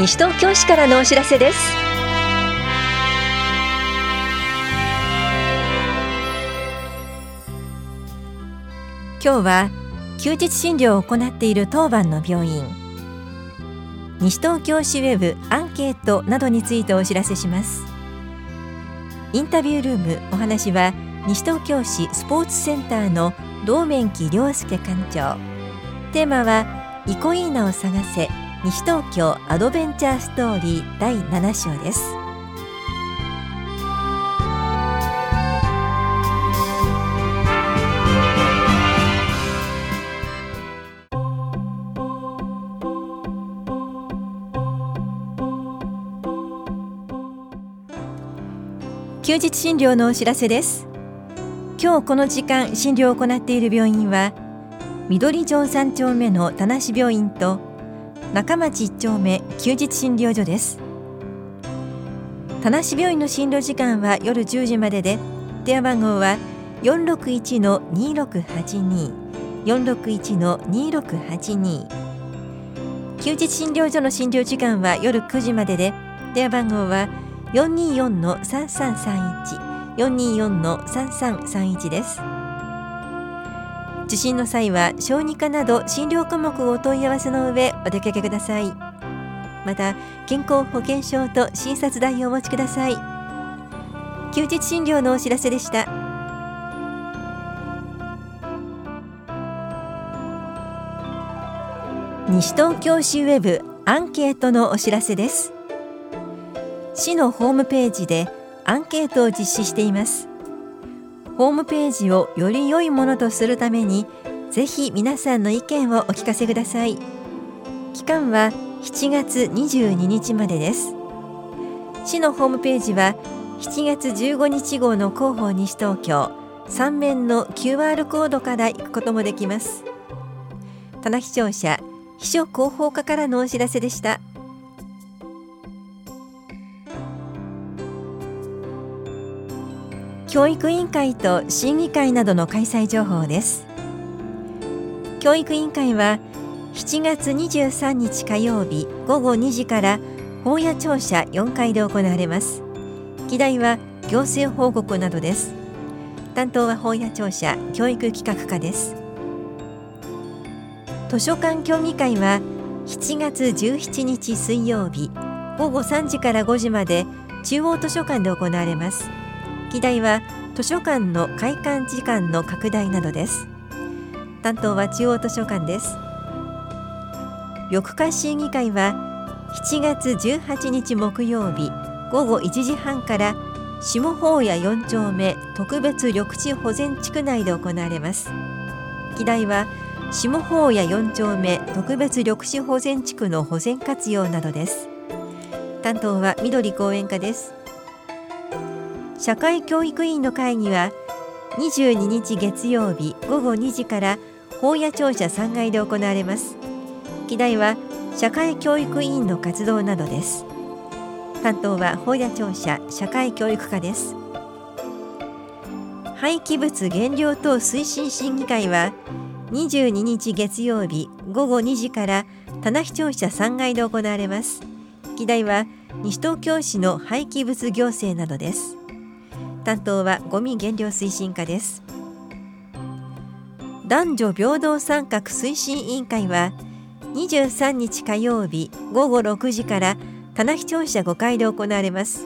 西東京市からのお知らせです。今日は休日診療を行っている当番の病院。西東京市ウェブアンケートなどについてお知らせします。インタビュールームお話は西東京市スポーツセンターの道面木亮介館長。テーマはイコイーナを探せ。西東京アドベンチャーストーリー第7章です。休日診療のお知らせです。今日この時間診療を行っている病院は緑城三丁目の田無病院と中町一丁目休日診療所です。田無病院の診療時間は夜10時までで電話番号は461の2682 461の2682休日診療所の診療時間は夜9時までで電話番号は424の3331 424の3331です。受診の際は小児科など診療科目をお問い合わせの上お出かけください。また健康保険証と診察代をお持ちください。休日診療のお知らせでした。西東京市ウェブアンケートのお知らせです。市のホームページでアンケートを実施しています。ホームページをより良いものとするためにぜひ皆さんの意見をお聞かせください。期間は7月22日までです。市のホームページは7月15日号の広報西東京3面の QR コードから行くこともできます。棚視聴者秘書広報課からのお知らせでした。教育委員会と審議会などの開催情報です。教育委員会は7月23日火曜日午後2時から本屋庁舎4階で行われます。議題は行政報告などです。担当は本屋庁舎教育企画課です。図書館協議会は7月17日水曜日午後3時から5時まで中央図書館で行われます。議題は図書館の開館時間の拡大などです。担当は中央図書館です。緑化審議会は7月18日木曜日午後1時半から下法屋4丁目特別緑地保全地区内で行われます。議題は下法屋4丁目特別緑地保全地区の保全活用などです。担当は緑公園課です。社会教育委員の会議は22日月曜日午後2時から法屋庁舎3階で行われます。議題は社会教育委員の活動などです。担当は法屋庁舎社会教育課です。廃棄物減量等推進審議会は22日月曜日午後2時から棚視庁舎3階で行われます。議題は西東京市の廃棄物行政などです。担当はゴミ減量推進課です。男女平等参画推進委員会は23日火曜日午後6時から棚視聴者5階で行われます。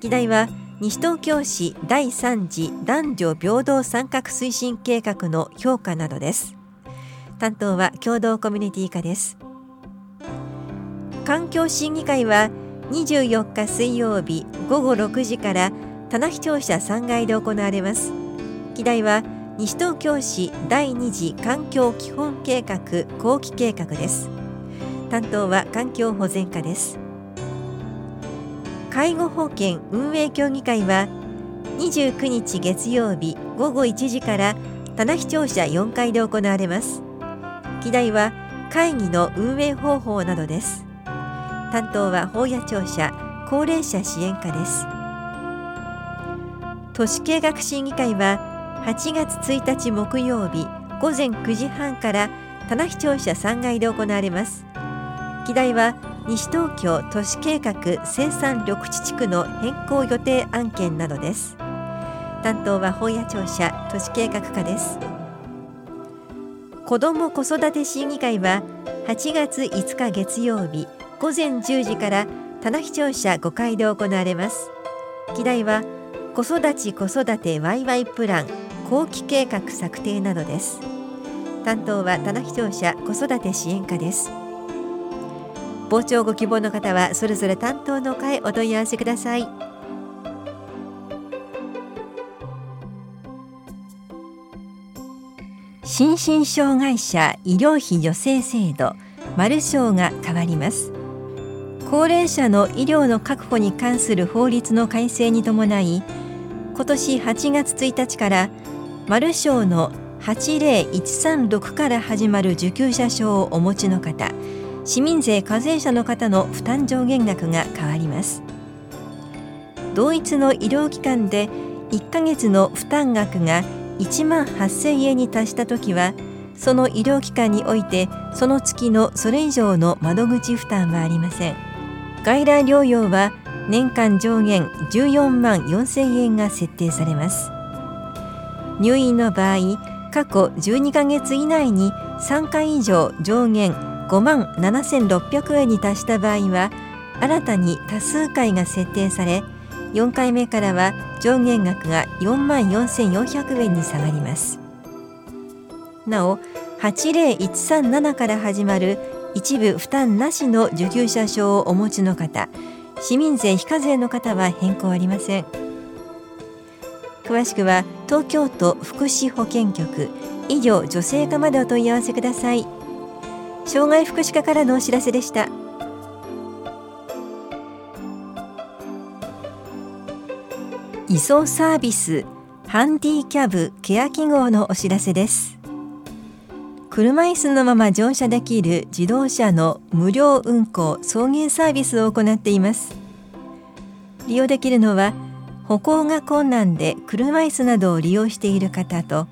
議題は西東京市第3次男女平等参画推進計画の評価などです。担当は共同コミュニティ課です。環境審議会は24日水曜日午後6時から棚視聴者3階で行われます。議題は西東京市第2次環境基本計画後期計画です。担当は環境保全課です。介護保険運営協議会は29日月曜日午後1時から棚視聴者4階で行われます。議題は会議の運営方法などです。担当は法屋庁舎高齢者支援課です。都市計画審議会は8月1日木曜日午前9時半から棚視聴者3階で行われます。議題は西東京都市計画生産緑地地区の変更予定案件などです。担当は本屋庁舎都市計画課です。子ども子育て審議会は8月5日月曜日午前10時から棚視聴者5階で行われます。議題は子育ち子育てワイワイプラン後期計画策定などです。担当は棚視聴者子育て支援課です。傍聴ご希望の方はそれぞれ担当の会お問い合わせください。心身障害者医療費助成制度マルショーが変わります。高齢者の医療の確保に関する法律の改正に伴い今年8月1日からマルショーの80136から始まる受給者証をお持ちの方市民税課税者の方の負担上限額が変わります。同一の医療機関で1ヶ月の負担額が1万8000円に達したときはその医療機関においてその月のそれ以上の窓口負担はありません。外来療養は年間上限14万4000円が設定されます。入院の場合過去12ヶ月以内に3回以上上限5万7600円に達した場合は新たに多数回が設定され4回目からは上限額が4万4400円に下がります。なお80137から始まる一部負担なしの受給者証をお持ちの方市民税非課税の方は変更ありません。詳しくは東京都福祉保健局医療女性課までお問い合わせください。障害福祉課からのお知らせでした。移送サービスハンディキャブケア記号のお知らせです。車椅子のまま乗車できる自動車の無料運行送迎サービスを行っています。利用できるのは歩行が困難で車椅子などを利用している方と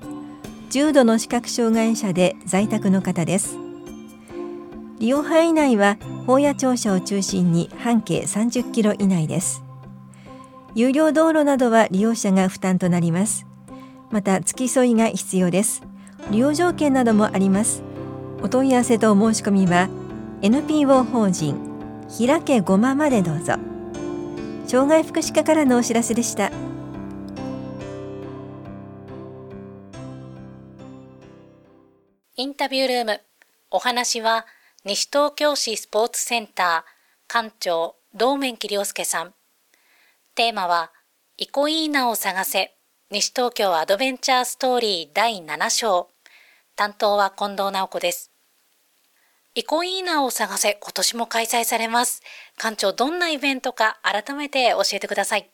重度の視覚障害者で在宅の方です。利用範囲内は法や庁舎を中心に半径30キロ以内です。有料道路などは利用者が負担となります。また付き添いが必要です。利用条件などもあります。お問い合わせとお申し込みは NPO 法人開けごままでどうぞ。障害福祉課からのお知らせでした。インタビュールーム。お話は西東京市スポーツセンター館長道面木亮介さん。テーマはイコイーナを探せ。西東京アドベンチャーストーリー第7章。担当は近藤直子です。イコイーナを探せ今年も開催されます。館長どんなイベントか改めて教えてください。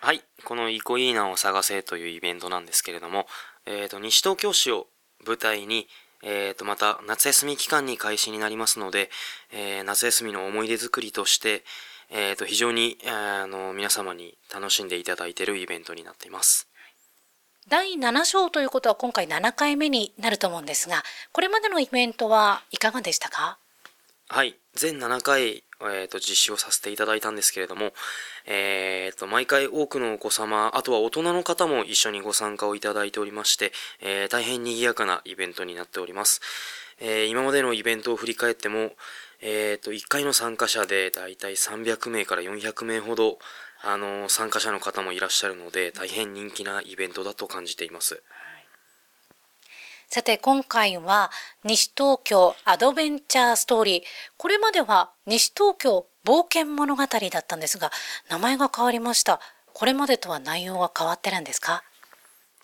はいこのイコイーナを探せというイベントなんですけれども、えーと、西東京市を舞台にえー、とまた夏休み期間に開始になりますので、えー、夏休みの思い出作りとして、えー、と非常に、あの皆様に楽しんでいただいているイベントになっています。第7章ということは今回7回目になると思うんですが、これまでのイベントはいかがでしたか？はい、全7回、えーと、実施をさせていただいたんですけれども、えーと、毎回多くのお子様、あとは大人の方も一緒にご参加をいただいておりまして、えー、大変賑やかなイベントになっております。えー、今までのイベントを振り返っても、えーと、1回の参加者でだいたい300名から400名ほど、あの参加者の方もいらっしゃるので、大変人気なイベントだと感じています。さて今回は西東京アドベンチャーストーリー。これまでは西東京冒険物語だったんですが、名前が変わりました。これまでとは内容が変わってるんですか？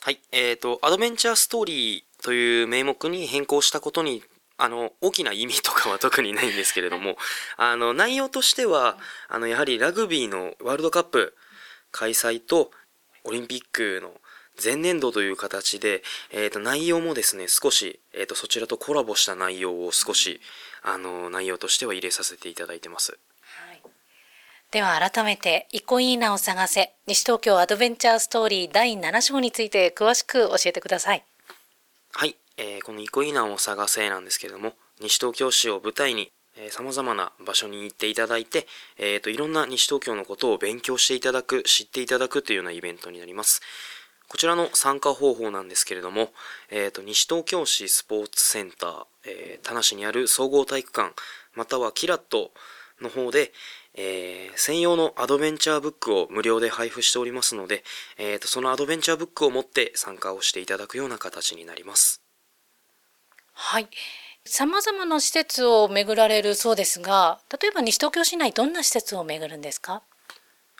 はい、えっ、ー、と、アドベンチャーストーリーという名目に変更したことにあの、大きな意味とかは特にないんですけれども、あの、内容としては、あの、やはりラグビーのワールドカップ開催と、オリンピックの前年度という形で、えー、と内容もですね少し、えー、とそちらとコラボした内容を少しあの内容としては入れさせていただいてます。では改めて「イコイーナを探せ西東京アドベンチャーストーリー第7章」について詳しく教えてください。はい、えー、この「イコイナを探せ」なんですけれども西東京市を舞台にさまざまな場所に行っていただいて、えーと、いろんな西東京のことを勉強していただく知っていただくというようなイベントになります。こちらの参加方法なんですけれども、えーと、西東京市スポーツセンター、えー、田無にある総合体育館またはキラットの方で、えー、専用のアドベンチャーブックを無料で配布しておりますので、えーとそのアドベンチャーブックを持って参加をしていただくような形になります。はい。様々な施設を巡られるそうですが、例えば西東京市内どんな施設を巡るんですか？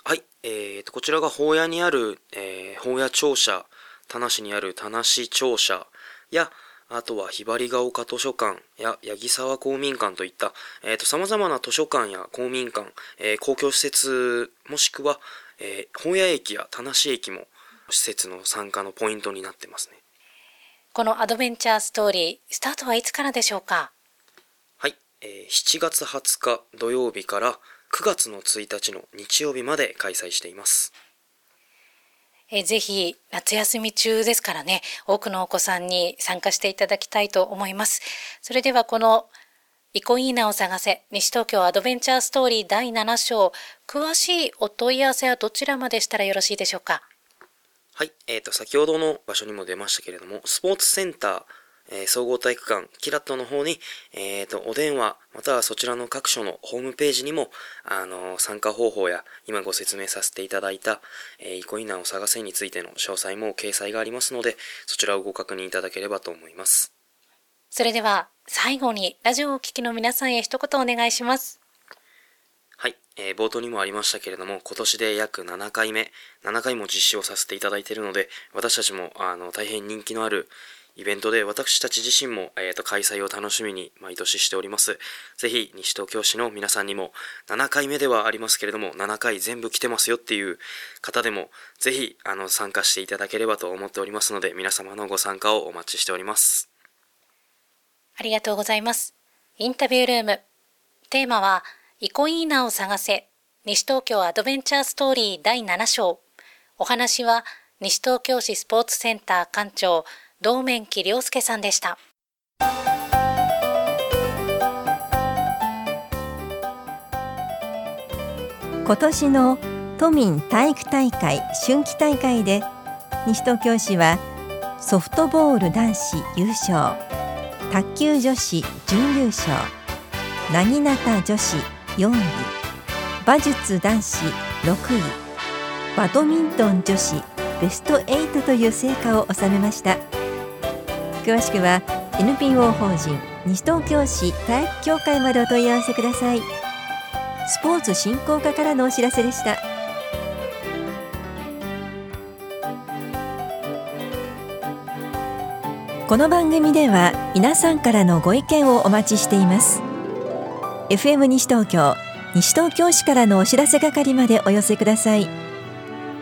はい、えーと、こちらが宝屋にある、えー、宝屋庁舎、田無にある田無庁舎や、あとはひばりが丘図書館や八木沢公民館といった、えーと、様々な図書館や公民館、えー、公共施設、もしくは、えー、本屋駅や田無駅も施設の参加のポイントになってますね。このアドベンチャーストーリー、スタートはいつからでしょうか？はい、えー、7月20日土曜日から9月の1日の日曜日まで開催しています。え、ぜひ夏休み中ですからね、多くのお子さんに参加していただきたいと思います。それではこのイコイーナを探せ西東京アドベンチャーストーリー第7章詳しいお問い合わせはどちらまでしたらよろしいでしょうか？はい、えーと、先ほどの場所にも出ましたけれども、スポーツセンター、えー、総合体育館、キラットの方に、えーと、お電話、またはそちらの各所のホームページにも、あのー、参加方法や、今ご説明させていただいた、えー、イコイナーを探せについての詳細も掲載がありますので、そちらをご確認いただければと思います。それでは、最後に、ラジオをお聞きの皆さんへ一言お願いします。はい、えー、冒頭にもありましたけれども、今年で約7回目、7回も実施をさせていただいているので、私たちもあの大変人気のあるイベントで、私たち自身も、えーと、開催を楽しみに毎年しております。ぜひ、西東京市の皆さんにも、7回目ではありますけれども、7回全部来てますよっていう方でも、ぜひ、あの、参加していただければと思っておりますので、皆様のご参加をお待ちしております。ありがとうございます。インタビュールーム。テーマは、イコイーナを探せ西東京アドベンチャーストーリー第7章お話は西東京市スポーツセンター館長道面木亮介さんでした。今年の都民体育大会春季大会で西東京市はソフトボール男子優勝卓球女子準優勝なぎなた女子4位馬術男子6位バドミントン女子ベスト8という成果を収めました。詳しくは NPO 法人西東京市体育協会までお問い合わせください。スポーツ振興課からのお知らせでした。この番組では皆さんからのご意見をお待ちしています。FM 西東京西東京市からのお知らせ係までお寄せください。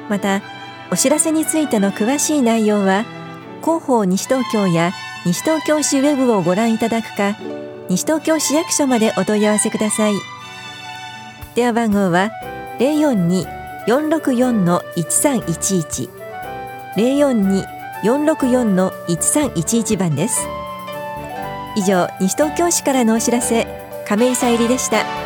またお知らせについての詳しい内容は広報西東京や西東京市ウェブをご覧いただくか西東京市役所までお問い合わせください。電話番号は042-464-1311 042-464-1311番です。以上西東京市からのお知らせ亀井さゆりでした。